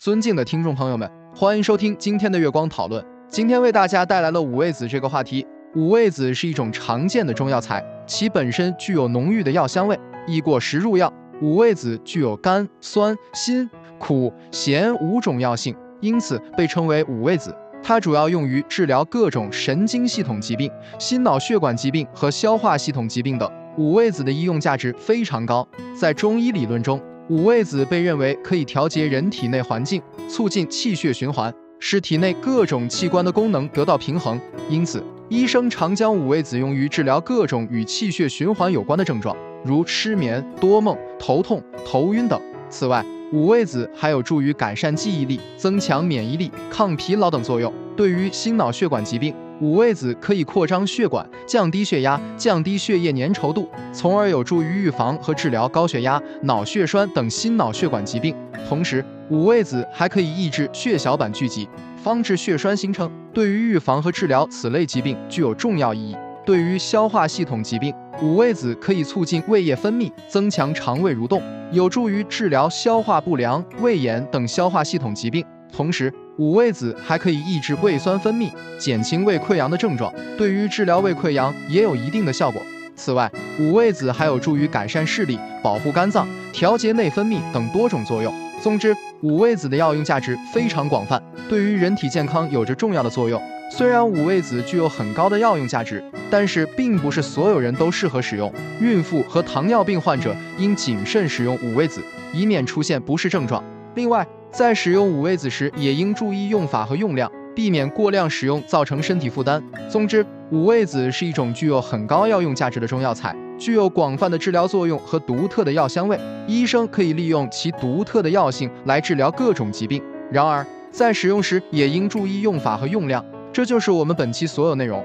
尊敬的听众朋友们，欢迎收听今天的月光讨论。今天为大家带来了五味子这个话题。五味子是一种常见的中药材，其本身具有浓郁的药香味，易过食入药。五味子具有甘、酸、辛、苦、咸五种药性，因此被称为五味子。它主要用于治疗各种神经系统疾病、心脑血管疾病和消化系统疾病等。五味子的医用价值非常高，在中医理论中，五味子被认为可以调节人体内环境，促进气血循环，使体内各种器官的功能得到平衡。因此，医生常将五味子用于治疗各种与气血循环有关的症状，如失眠、多梦、头痛、头晕等。此外，五味子还有助于改善记忆力、增强免疫力、抗疲劳等作用。对于心脑血管疾病，五味子可以扩张血管，降低血压，降低血液粘稠度，从而有助于预防和治疗高血压、脑血栓等心脑血管疾病。同时，五味子还可以抑制血小板聚集，防止血栓形成，对于预防和治疗此类疾病具有重要意义。对于消化系统疾病，五味子可以促进胃液分泌，增强肠胃蠕动，有助于治疗消化不良、胃炎等消化系统疾病。同时，五味子还可以抑制胃酸分泌，减轻胃溃疡的症状，对于治疗胃溃疡也有一定的效果。此外，五味子还有助于改善视力、保护肝脏、调节内分泌等多种作用。总之，五味子的药用价值非常广泛，对于人体健康有着重要的作用。虽然五味子具有很高的药用价值，但是并不是所有人都适合使用。孕妇和糖尿病患者应谨慎使用五味子，以免出现不适症状。另外，在使用五味子时，也应注意用法和用量，避免过量使用造成身体负担。总之，五味子是一种具有很高药用价值的中药材，具有广泛的治疗作用和独特的药香味。医生可以利用其独特的药性来治疗各种疾病。然而，在使用时也应注意用法和用量。这就是我们本期所有内容。